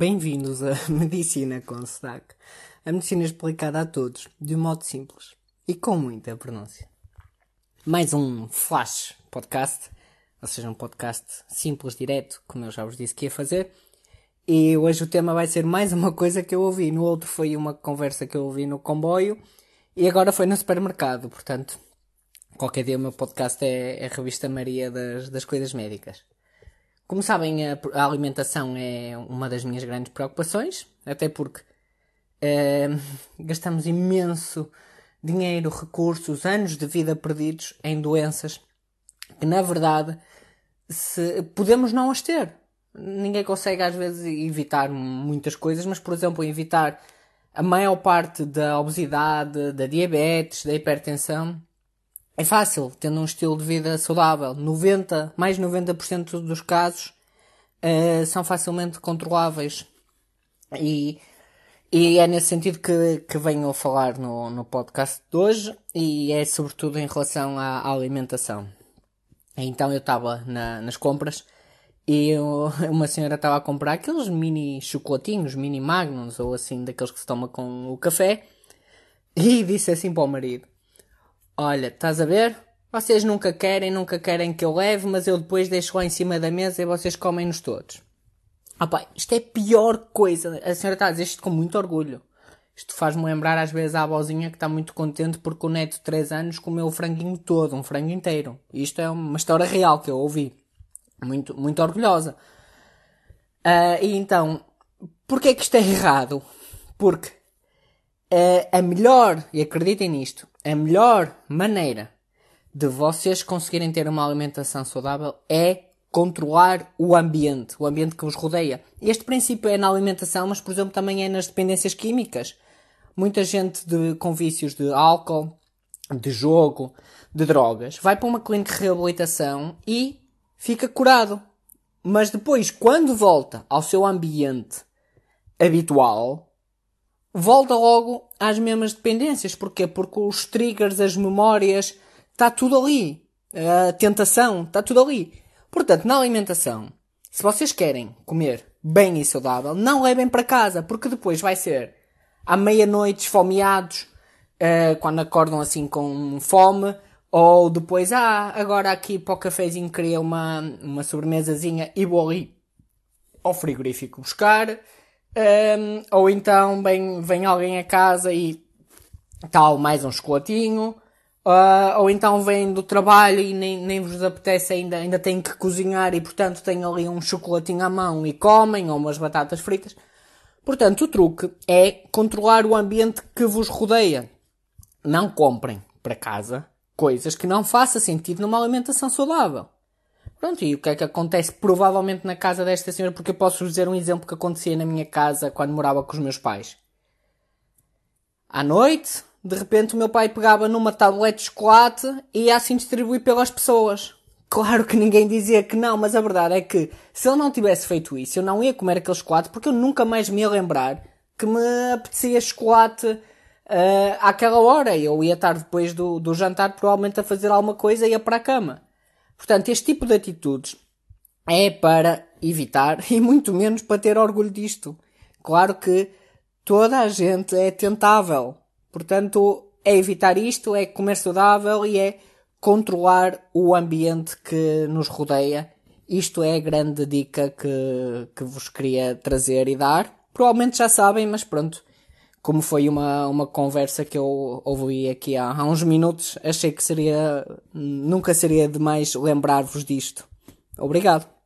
Bem-vindos a Medicina com Sotaque. A medicina explicada a todos, de um modo simples e com muita pronúncia. Mais um Flash Podcast, ou seja, um podcast simples, direto, como eu já vos disse que ia fazer. E hoje o tema vai ser mais uma coisa que eu ouvi. No outro foi uma conversa que eu ouvi no comboio e agora foi no supermercado. Portanto, qualquer dia o meu podcast é, é a revista Maria das, das coisas médicas. Como sabem, a, a, alimentação é uma das minhas grandes preocupações, até porque uh, gastamos imenso dinheiro, recursos, anos de vida perdidos em doenças que, na verdade, se, podemos não as ter. Ninguém consegue, às vezes, evitar muitas coisas, mas, por exemplo, evitar a maior parte da obesidade, da diabetes, da hipertensão, é fácil, tendo um estilo de vida saudável. 90, mais 90% dos casos uh, são facilmente controláveis. E, e é nesse sentido que, que venho a falar no, no podcast de hoje e é sobretudo em relação à, à alimentação. Então eu estava na, nas compras e eu, uma senhora estava a comprar aqueles mini chocolatinhos, mini magnums ou assim, daqueles que se toma com o café e disse assim para o marido Olha, estás a ver? Vocês nunca querem, nunca querem que eu leve, mas eu depois deixo lá em cima da mesa e vocês comem-nos todos. Ah pá, isto é a pior coisa. A senhora está a dizer isto com muito orgulho. Isto faz-me lembrar às vezes a avózinha que está muito contente porque o neto de 3 anos comeu o franguinho todo, um frango inteiro. Isto é uma história real que eu ouvi. Muito, muito orgulhosa. Uh, e então, porquê que isto é errado? Porque uh, a melhor, e acreditem nisto, a melhor maneira de vocês conseguirem ter uma alimentação saudável é controlar o ambiente, o ambiente que vos rodeia. Este princípio é na alimentação, mas por exemplo também é nas dependências químicas. Muita gente de, com vícios de álcool, de jogo, de drogas, vai para uma clínica de reabilitação e fica curado. Mas depois, quando volta ao seu ambiente habitual, volta logo às mesmas dependências. Porquê? Porque os triggers, as memórias, está tudo ali. A tentação, está tudo ali. Portanto, na alimentação, se vocês querem comer bem e saudável, não levem para casa, porque depois vai ser à meia-noite esfomeados, uh, quando acordam assim com fome, ou depois, ah, agora aqui para o cafezinho queria uma, uma sobremesazinha e vou ali ao frigorífico buscar. Um, ou então vem, vem alguém a casa e tal, mais um chocolatinho. Uh, ou então vem do trabalho e nem, nem vos apetece ainda, ainda têm que cozinhar e portanto têm ali um chocolatinho à mão e comem, ou umas batatas fritas. Portanto, o truque é controlar o ambiente que vos rodeia. Não comprem para casa coisas que não façam sentido numa alimentação saudável. Pronto, e o que é que acontece provavelmente na casa desta senhora? Porque eu posso vos dizer um exemplo que acontecia na minha casa quando morava com os meus pais. À noite, de repente o meu pai pegava numa tablete de chocolate e ia assim distribuir pelas pessoas. Claro que ninguém dizia que não, mas a verdade é que se ele não tivesse feito isso, eu não ia comer aquele chocolate porque eu nunca mais me ia lembrar que me apetecia chocolate uh, àquela hora. Eu ia estar depois do, do jantar provavelmente a fazer alguma coisa e ia para a cama. Portanto, este tipo de atitudes é para evitar e muito menos para ter orgulho disto. Claro que toda a gente é tentável. Portanto, é evitar isto, é comer saudável e é controlar o ambiente que nos rodeia. Isto é a grande dica que, que vos queria trazer e dar. Provavelmente já sabem, mas pronto, como foi uma, uma conversa que eu ouvi aqui há, há uns minutos, achei que seria, nunca seria demais lembrar-vos disto. Obrigado.